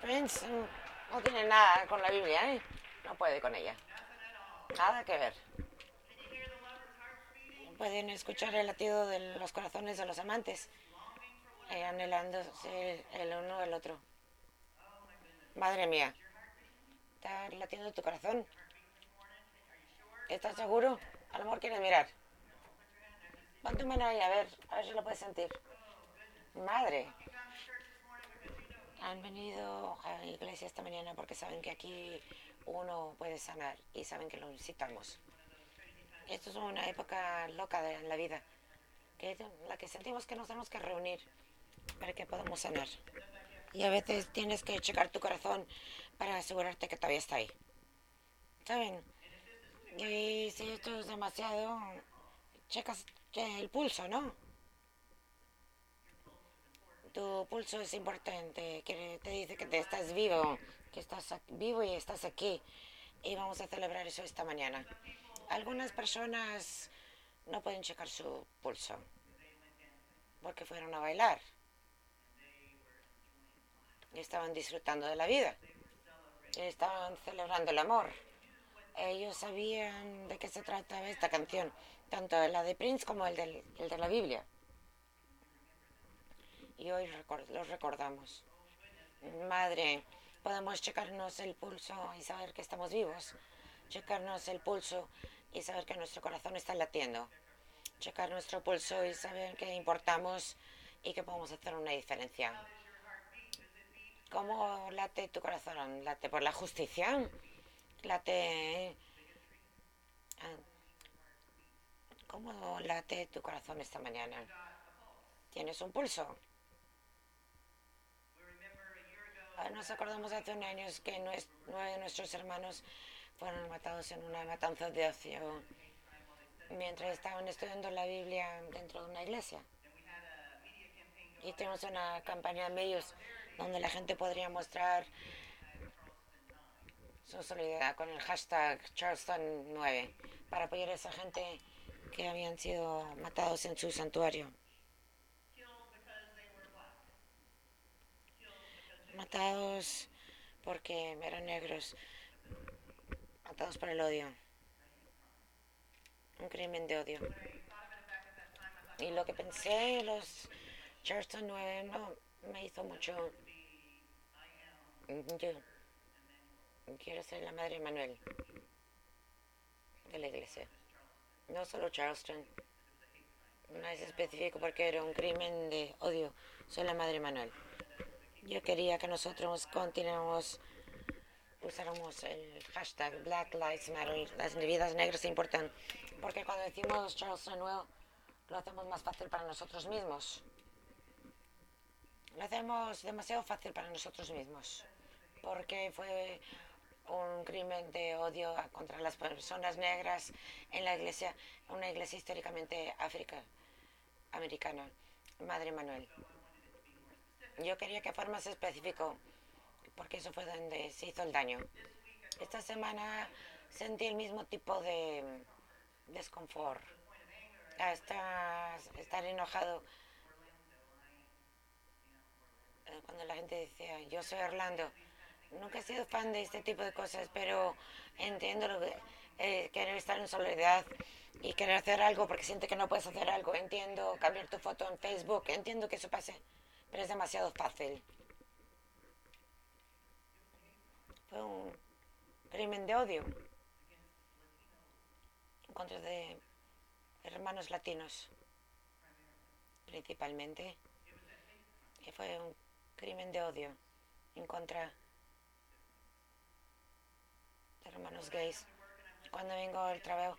Prince no tiene nada con la Biblia, ¿eh? No puede con ella. Nada que ver. Pueden escuchar el latido de los corazones de los amantes, eh, anhelándose el uno del otro. Madre mía, está latiendo tu corazón. ¿Estás seguro? A lo mejor quieres mirar. Pon tu mano ahí, a ver, a ver si lo puedes sentir. Madre. Han venido a la iglesia esta mañana porque saben que aquí uno puede sanar y saben que lo necesitamos. Esto es una época loca de la vida, que es la que sentimos que nos tenemos que reunir para que podamos sanar. Y a veces tienes que checar tu corazón para asegurarte que todavía está ahí. ¿Saben? Y si esto es demasiado, checas el pulso, ¿no? Tu pulso es importante, que te dice que te estás vivo, que estás vivo y estás aquí. Y vamos a celebrar eso esta mañana. Algunas personas no pueden checar su pulso porque fueron a bailar estaban disfrutando de la vida. Estaban celebrando el amor. Ellos sabían de qué se trataba esta canción, tanto la de Prince como el, del, el de la Biblia. Y hoy los recordamos. Madre, podemos checarnos el pulso y saber que estamos vivos. Checarnos el pulso y saber que nuestro corazón está latiendo. Checar nuestro pulso y saber que importamos y que podemos hacer una diferencia. ¿Cómo late tu corazón? ¿Late por la justicia? ¿Late... Ah, ¿Cómo late tu corazón esta mañana? ¿Tienes un pulso? Ah, nos acordamos hace un año que nueve de nuestros hermanos fueron matados en una matanza de ocio mientras estaban estudiando la Biblia dentro de una iglesia. Y tenemos una campaña de medios donde la gente podría mostrar su solidaridad con el hashtag Charleston 9 para apoyar a esa gente que habían sido matados en su santuario. Matados porque eran negros, matados por el odio, un crimen de odio. Y lo que pensé, los Charleston 9 no me hizo mucho yo quiero ser la madre Manuel de la iglesia. No solo Charleston. No es específico porque era un crimen de odio. Soy la madre Manuel. Yo quería que nosotros continuemos, usáramos el hashtag Black Lives Matter. Las vidas negras importan. Porque cuando decimos Charleston nuevo, lo hacemos más fácil para nosotros mismos. Lo hacemos demasiado fácil para nosotros mismos porque fue un crimen de odio contra las personas negras en la iglesia, una iglesia históricamente África americana, Madre Manuel. Yo quería que fuera más específico, porque eso fue donde se hizo el daño. Esta semana sentí el mismo tipo de desconfort, hasta estar enojado eh, cuando la gente decía, yo soy Orlando nunca he sido fan de este tipo de cosas, pero entiendo lo que, eh, querer estar en solidaridad y querer hacer algo porque siente que no puedes hacer algo. Entiendo cambiar tu foto en Facebook, entiendo que eso pase, pero es demasiado fácil. Fue un crimen de odio en contra de hermanos latinos, principalmente. Y fue un crimen de odio en contra hermanos gays. Cuando vengo al trabajo,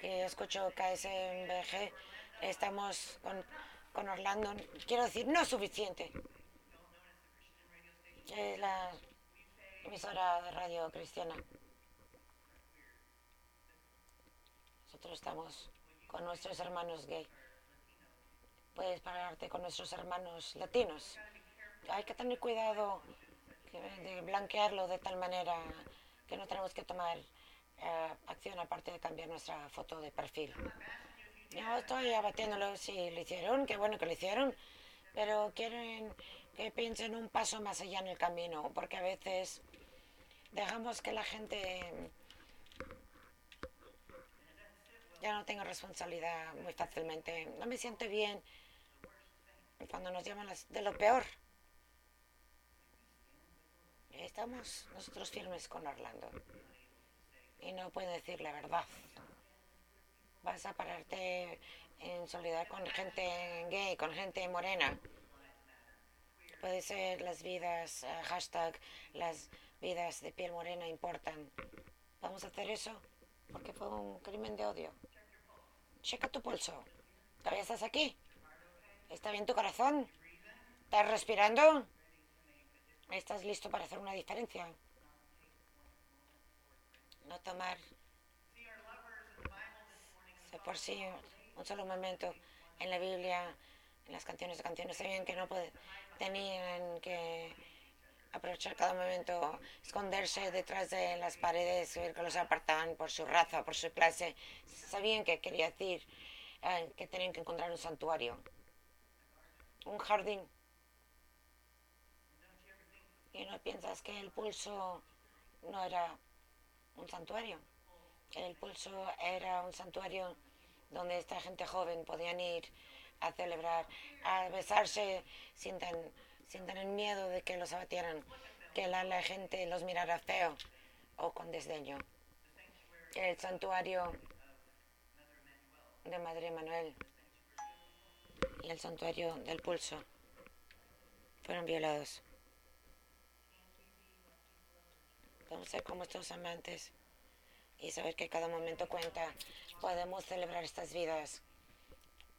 que escucho KSMBG, estamos con, con Orlando, quiero decir, no es suficiente. Es la emisora de radio cristiana. Nosotros estamos con nuestros hermanos gay. Puedes pararte con nuestros hermanos latinos. Hay que tener cuidado de blanquearlo de tal manera que no tenemos que tomar eh, acción aparte de cambiar nuestra foto de perfil. Yo estoy abatiéndolo si lo hicieron, qué bueno que lo hicieron, pero quieren que piensen un paso más allá en el camino, porque a veces dejamos que la gente ya no tenga responsabilidad muy fácilmente. No me siento bien cuando nos llaman de lo peor. Estamos nosotros firmes con Orlando y no puede decir la verdad. Vas a pararte en solidaridad con gente gay, con gente morena. Puede ser las vidas, uh, hashtag, las vidas de piel morena importan. ¿Vamos a hacer eso? Porque fue un crimen de odio. Checa tu pulso. ¿Todavía estás aquí? ¿Está bien tu corazón? ¿Estás respirando? ¿Estás listo para hacer una diferencia? No tomar por sí un solo momento en la Biblia, en las canciones de canciones, sabían que no tenían que aprovechar cada momento, esconderse detrás de las paredes que los apartaban por su raza, por su clase. Sabían que quería decir eh, que tenían que encontrar un santuario, un jardín. Y no piensas que el pulso no era un santuario. El pulso era un santuario donde esta gente joven podían ir a celebrar, a besarse sin, tener miedo de que los abatieran, que la, gente los mirara feo o con desdeño. El santuario de Madre Manuel y el santuario del pulso fueron violados. Vamos a ser como estos amantes y saber que cada momento cuenta. Podemos celebrar estas vidas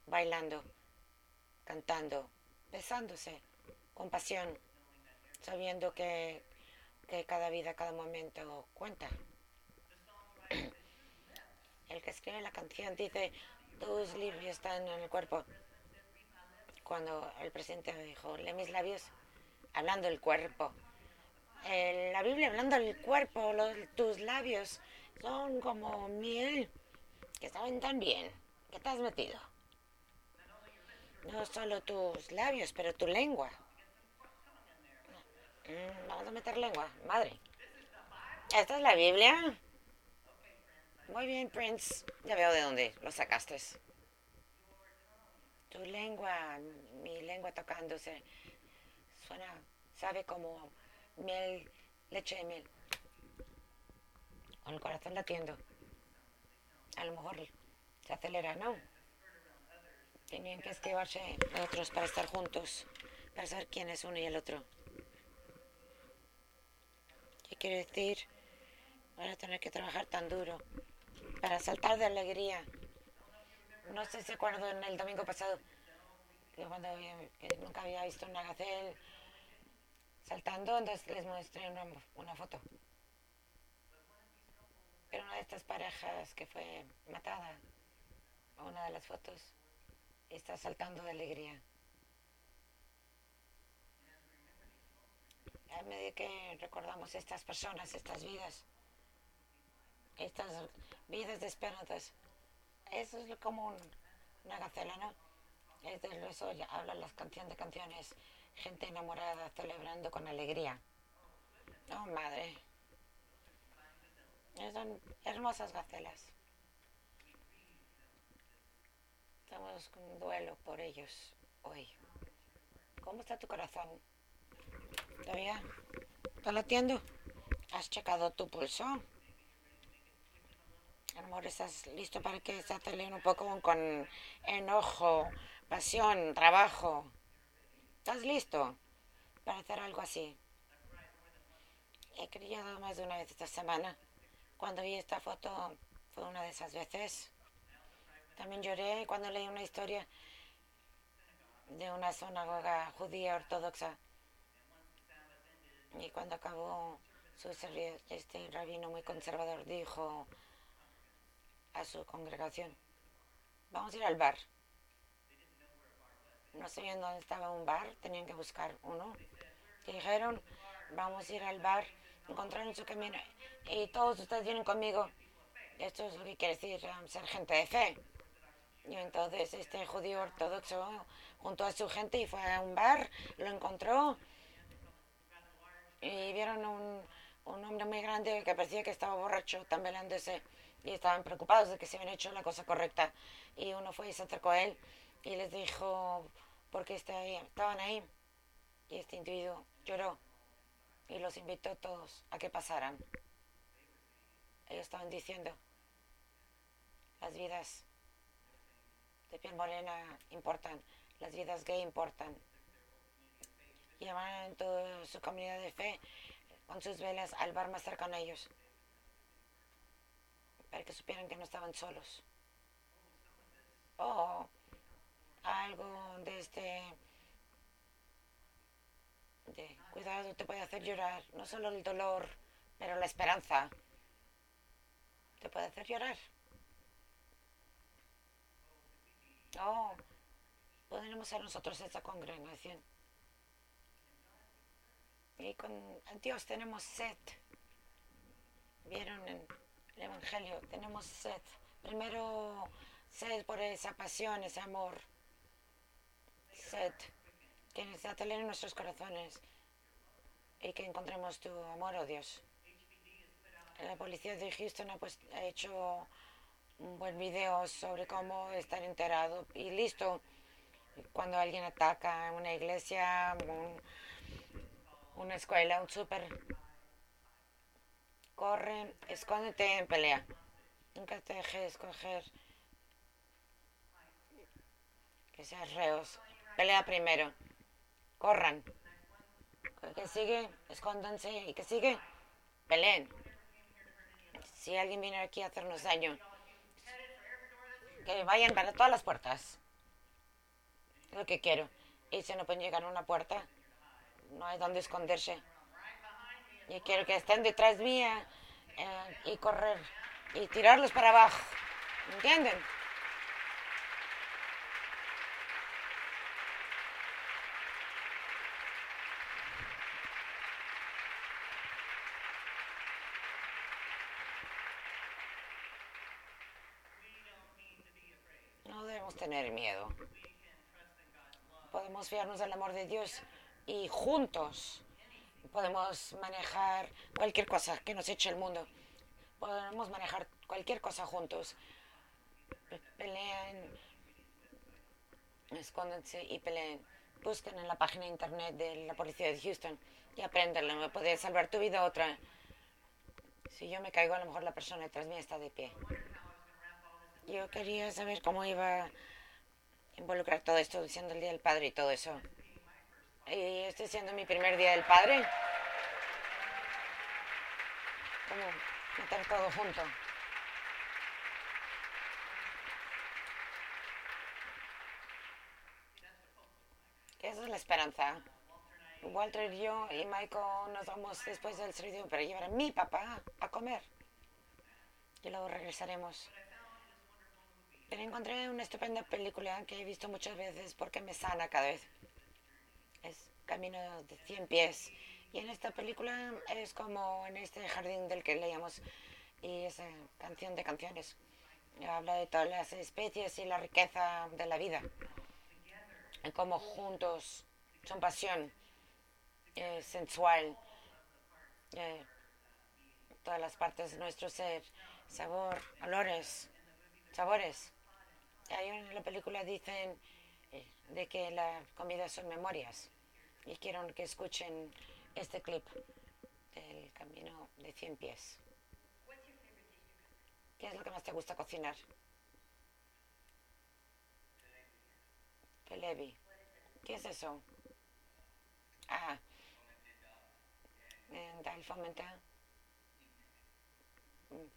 bailando, cantando, besándose, con pasión, sabiendo que, que cada vida, cada momento cuenta. El que escribe la canción dice, tus labios están en el cuerpo. Cuando el presidente dijo, lee mis labios, hablando del cuerpo. la Biblia hablando del cuerpo, tus labios son como miel que saben tan bien. ¿Qué te has metido? No solo tus labios, pero tu lengua. Mm, vamos a meter lengua, madre. ¿Esta es la Biblia? Muy bien, Prince. Ya veo de dónde lo sacaste. Tu lengua, mi lengua tocándose, suena, sabe como miel, leche de miel con el corazón latiendo. A lo mejor se acelera, ¿no? Tenían que esquivarse otros para estar juntos, para saber quién es uno y el otro. ¿Qué quiere decir? Van a tener que trabajar tan duro para saltar de alegría. No sé si acuerdo en el domingo pasado que cuando nunca había visto una gacel saltando, entonces les mostré una, una foto. Era una de estas parejas que fue matada, una de las fotos, está saltando de alegría. A medida que recordamos estas personas, estas vidas, estas vidas de esperanzas, eso es como una gacela, ¿no? Es de eso hablan las canciones de canciones, gente enamorada celebrando con alegría. Oh, madre. Son hermosas gacelas. Estamos con duelo por ellos hoy. ¿Cómo está tu corazón? ¿Todavía? ¿Está latiendo? ¿Has checado tu pulso? Amor, ¿estás listo para que se un poco con enojo, pasión, trabajo? ¿Estás listo para hacer algo así? He criado más de una vez esta semana cuando vi esta foto fue una de esas veces. También lloré cuando leí una historia de una sinagoga judía ortodoxa. Y cuando acabó su servicio, este rabino muy conservador dijo a su congregación, vamos a ir al bar. No sabían dónde estaba un bar, tenían que buscar uno. dijeron, vamos a ir al bar encontraron su camino y todos ustedes vienen conmigo. Esto es lo que quiere decir um, ser gente de fe. Y entonces este judío ortodoxo, junto a su gente y fue a un bar, lo encontró y vieron un, un hombre muy grande que parecía que estaba borracho, tambaleándose y estaban preocupados de que se habían hecho la cosa correcta. Y uno fue y se acercó a él y les dijo por qué estaban ahí. Y este individuo lloró y los invitó a todos a que pasaran. Ellos estaban diciendo, las vidas de piel morena importan, las vidas gay importan. En toda su comunidad de fe con sus velas al bar más cercano a ellos, para que supieran que no estaban solos. O algo de este de cuidado te puede hacer llorar, no solo el dolor, pero la esperanza te puede hacer llorar. Oh, podremos ser nosotros esa congregación. Y con Dios tenemos sed. ¿Vieron en el Evangelio? Tenemos sed. Primero, sed por esa pasión, ese amor. Sed. Que necesita tener en nuestros corazones. Y que encontremos tu amor, oh Dios. La policía de Houston ha, pues, ha hecho un buen video sobre cómo estar enterado y listo cuando alguien ataca una iglesia, un, una escuela, un súper. Corre, escóndete en pelea. Nunca te dejes escoger que seas reos. Pelea primero. Corran. Que sigue, escóndanse. Y que sigue, peleen. Si alguien viene aquí a hacernos daño, que vayan para todas las puertas. Lo que quiero. Y si no pueden llegar a una puerta, no hay donde esconderse. Y quiero que estén detrás mía eh, y correr y tirarlos para abajo. ¿Entienden? No debemos tener miedo. Podemos fiarnos del amor de Dios y juntos podemos manejar cualquier cosa que nos eche el mundo. Podemos manejar cualquier cosa juntos. Peleen, escóndanse y peleen. Busquen en la página de internet de la policía de Houston y apréndanlo. Me puede salvar tu vida otra. Si yo me caigo, a lo mejor la persona detrás mí está de pie. Yo quería saber cómo iba involucrar todo esto, diciendo el Día del Padre y todo eso. Y estoy siendo mi primer día del padre. Como meter todo junto. Esa es la esperanza. Walter y yo y Michael nos vamos después del servicio para llevar a mi papá a comer. Y luego regresaremos. Encontré una estupenda película que he visto muchas veces porque me sana cada vez es Camino de 100 pies. Y en esta película es como en este jardín del que leíamos y esa canción de canciones. Habla de todas las especies y la riqueza de la vida. Y como juntos son pasión eh, sensual. Eh, todas las partes de nuestro ser, sabor, olores, sabores. Ahí en la película dicen eh, de que la comida son memorias y quiero que escuchen este clip del camino de 100 pies. ¿Qué es lo que más te gusta cocinar? Pelevi. ¿Qué es eso? Ah, dal fomentado.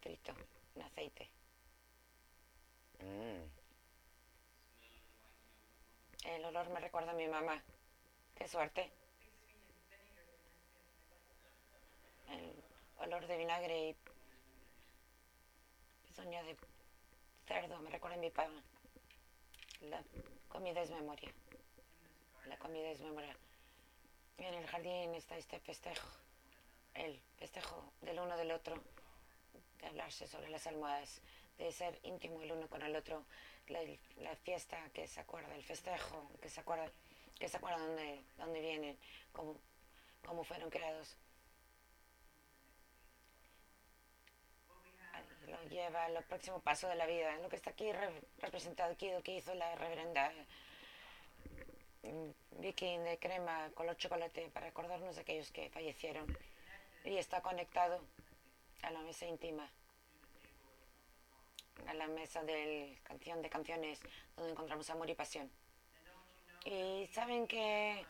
Frito, en aceite. Mm. El olor me recuerda a mi mamá. Qué suerte. El olor de vinagre y pezuña de cerdo me recuerda a mi papá. La comida es memoria. La comida es memoria. En el jardín está este festejo. El festejo del uno del otro. De hablarse sobre las almohadas. De ser íntimo el uno con el otro. La, fiesta que se acuerda, el festejo que se acuerda, que se acuerda dónde, dónde vienen, cómo, cómo fueron creados. Lo lleva al próximo paso de la vida, lo que está aquí re- representado aquí, lo que hizo la reverenda mm, Vicky de crema color chocolate para acordarnos de aquellos que fallecieron y está conectado a la mesa íntima a la mesa de canción de canciones donde encontramos amor y pasión. Y saben que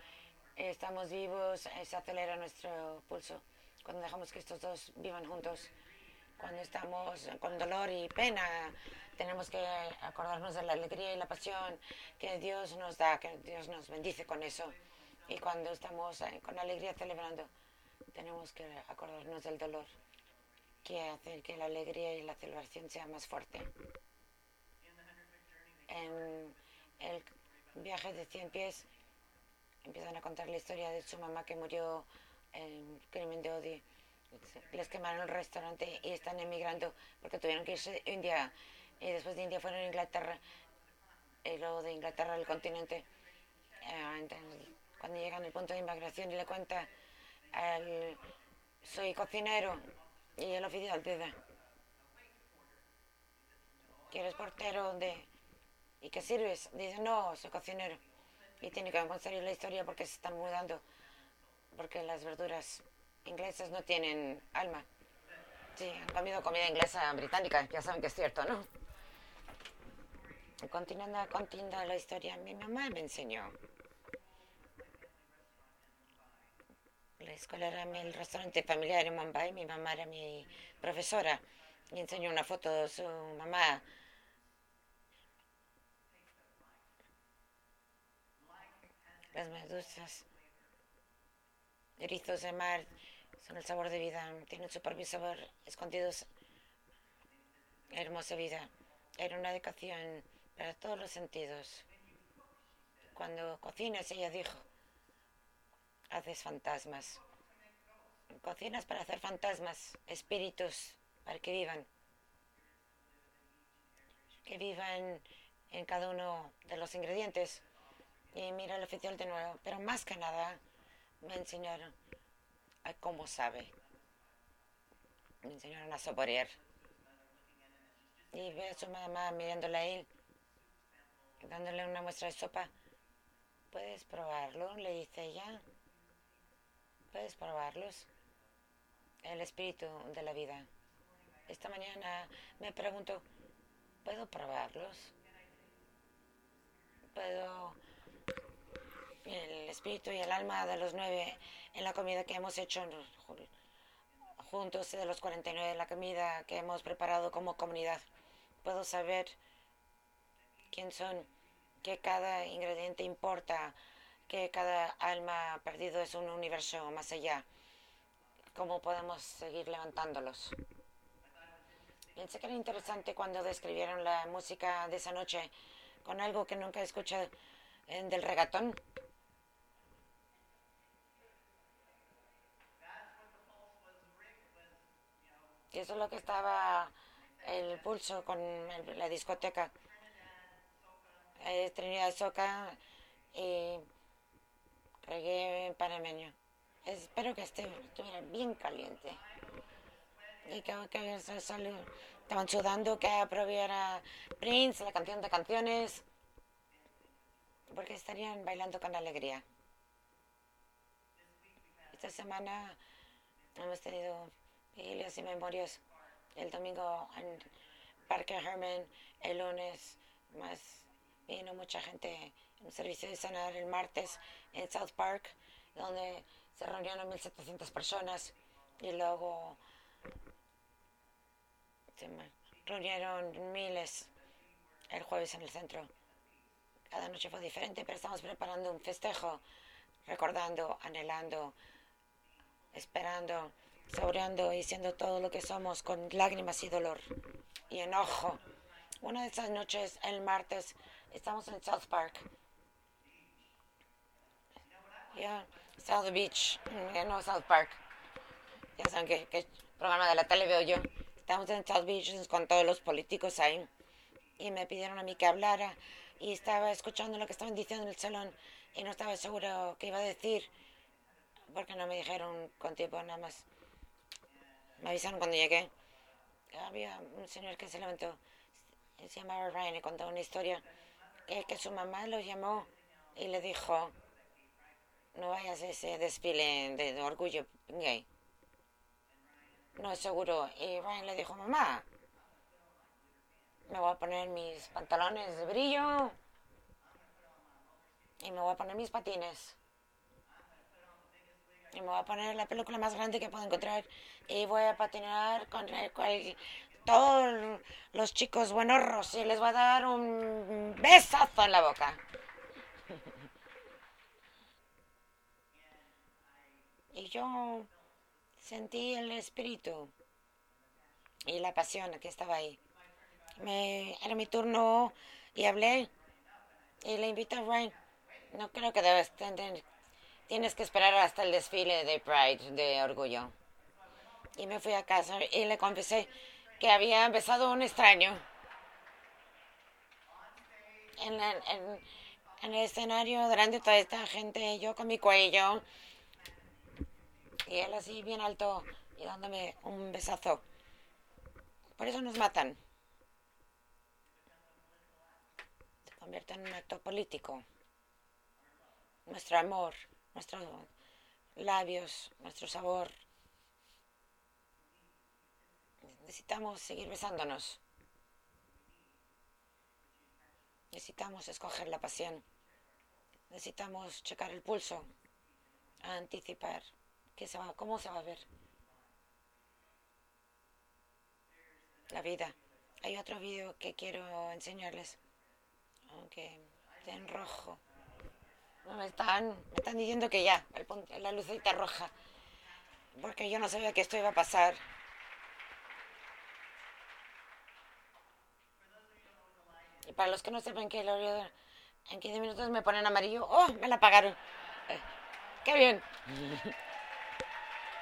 estamos vivos eh, se acelera nuestro pulso cuando dejamos que estos dos vivan juntos. Cuando estamos con dolor y pena tenemos que acordarnos de la alegría y la pasión que Dios nos da, que Dios nos bendice con eso. Y cuando estamos eh, con alegría celebrando, tenemos que acordarnos del dolor, que hace que la alegría y la celebración sea más fuerte. En el viaje de 100 pies empiezan a contar la historia de su mamá que murió en crimen de odio. Les quemaron el restaurante y están emigrando porque tuvieron que irse a India. Y después de India fueron a Inglaterra. Y luego de Inglaterra al continente. Eh, cuando llegan al punto de inmigración y le cuenta soy cocinero y el oficial dice ¿quieres portero de y qué sirves? dice no soy cocinero y tiene que contar la historia porque se están mudando porque las verduras inglesas no tienen alma sí han comido comida inglesa británica ya saben que es cierto ¿no? continuando continuando la historia mi mamá me enseñó la escuela era el restaurante familiar en Mumbai, mi mamá era mi profesora y enseñó una foto de su mamá. Las medusas, erizos de mar, son el sabor de vida, tienen su propio sabor, escondidos. Hermosa vida. Era una educación para todos los sentidos. Cuando cocinas, ella dijo, haces fantasmas. Cocinas para hacer fantasmas, espíritus, para que vivan. Que vivan en cada uno de los ingredientes. Y mira el oficial de nuevo. Pero más que nada, me enseñaron a cómo sabe. Me enseñaron a saborear. Y ve a su mamá mirándola a él, dándole una muestra de sopa. ¿Puedes probarlo? Le dice ella. ¿Puedes probarlos? El espíritu de la vida. Esta mañana me pregunto, ¿puedo probarlos? ¿Puedo el espíritu y el alma de los nueve en la comida que hemos hecho ju- juntos, de los 49, la comida que hemos preparado como comunidad? ¿Puedo saber quién son? Que cada ingrediente importa, que cada alma perdido es un universo más allá. ¿Cómo podemos seguir levantándolos? Pensé que era interesante cuando describieron la música de esa noche con algo que nunca he escuchado eh, del regatón. Y eso es lo que estaba el pulso con el- la discoteca. Trinidad Soca panameño. Espero que esté, estuviera bien caliente. Y que, que estaban sudando que aprobiera Prince, la canción de canciones, porque estarían bailando con alegría. Esta semana hemos tenido vigilias y memorias. El domingo en Parque Herman, el lunes más vino mucha gente en servicio de sanar el martes en South Park, donde se reunieron 1.700 personas y luego se reunieron miles el jueves en el centro. Cada noche fue diferente, pero estamos preparando un festejo, recordando, anhelando, esperando, saboreando y siendo todo lo que somos con lágrimas y dolor y enojo. Una de esas noches, el martes, estamos en South Park. South Beach, no South Park. Ya saben qué, qué programa de la tele veo yo. Estamos en South Beach con todos los políticos ahí. y me pidieron a mí que hablara y estaba escuchando lo que estaban diciendo en el salón y no estaba seguro qué iba a decir porque no me dijeron con tiempo nada más. Me avisaron cuando llegué. Había un señor que se levantó, se llamaba Ryan y contaba una historia eh, que su mamá lo llamó y le dijo, no vayas a ese desfile de orgullo gay. No es seguro. Y Ryan le dijo, mamá, me voy a poner mis pantalones de brillo y me voy a poner mis patines. Y me voy a poner la película más grande que puedo encontrar y voy a patinar con todos los chicos buenorros y les voy a dar un besazo en la boca. Y yo sentí el espíritu y la pasión que estaba ahí. Me, era mi turno y hablé y le invité a Ryan. No creo que debes tener, tienes que esperar hasta el desfile de Pride, de orgullo. Y me fui a casa y le confesé que había besado a un extraño. En, en, en el escenario delante de toda esta gente, yo con mi cuello y él así bien alto y dándome un besazo. Por eso nos matan. Se convierte en un acto político. Nuestro amor, nuestros labios, nuestro sabor. Necesitamos seguir besándonos. Necesitamos escoger la pasión. Necesitamos checar el pulso, anticipar ¿Cómo se va a ver? La vida. Hay otro vídeo que quiero enseñarles. Aunque en rojo. me, están, me están diciendo que ya, la lucita roja. Porque yo no sabía que esto iba a pasar. Y para los que no sepan que el en 15 minutos me ponen amarillo, ¡oh! Me la apagaron. Eh, ¡Qué bien!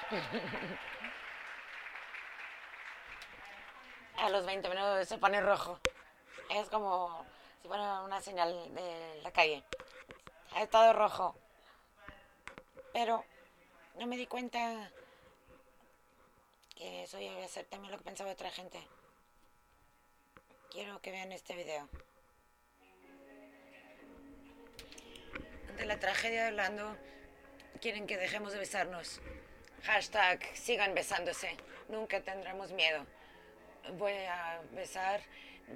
A los 20 minutos se pone rojo. Es como si fuera una señal de la calle. Ha estado rojo. Pero no me di cuenta que eso iba a ser también lo que pensaba otra gente. Quiero que vean este video. De la tragedia de Orlando, quieren que dejemos de besarnos. Hashtag sigan besándose. Nunca tendremos miedo. Voy a besar,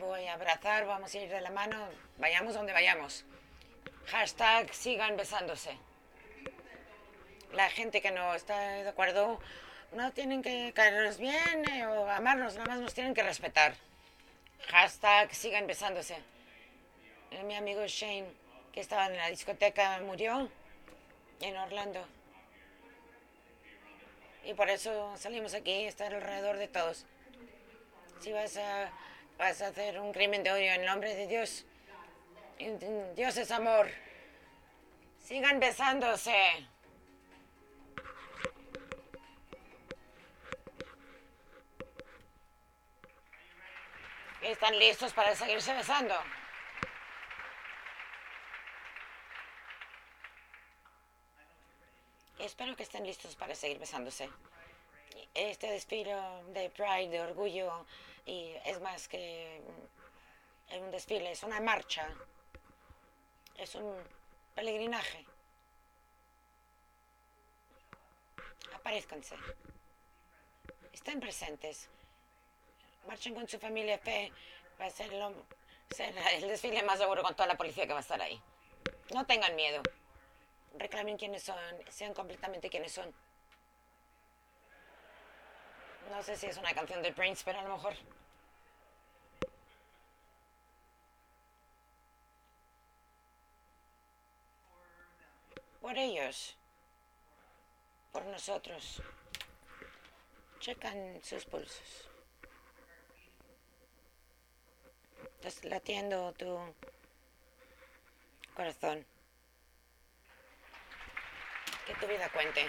voy a abrazar, vamos a ir de la mano, vayamos donde vayamos. Hashtag sigan besándose. La gente que no está de acuerdo no tienen que caernos bien eh, o amarnos, nada más nos tienen que respetar. Hashtag sigan besándose. Mi amigo Shane, que estaba en la discoteca, murió en Orlando. Y por eso salimos aquí, estar alrededor de todos. Si vas a, vas a hacer un crimen de odio en nombre de Dios, Dios es amor. Sigan besándose. ¿Están listos para seguirse besando? Espero que estén listos para seguir besándose. Este desfile de Pride, de orgullo, y es más que un desfile, es una marcha, es un peregrinaje. Aparezcanse. Estén presentes. Marchen con su familia fe. Va a ser, ser el desfile más seguro con toda la policía que va a estar ahí. No tengan miedo reclamen quiénes son, sean completamente quiénes son. No sé si es una canción de Prince, pero a lo mejor. Por ellos, por nosotros. Checan sus pulsos. Estás latiendo tu corazón que tu vida cuente.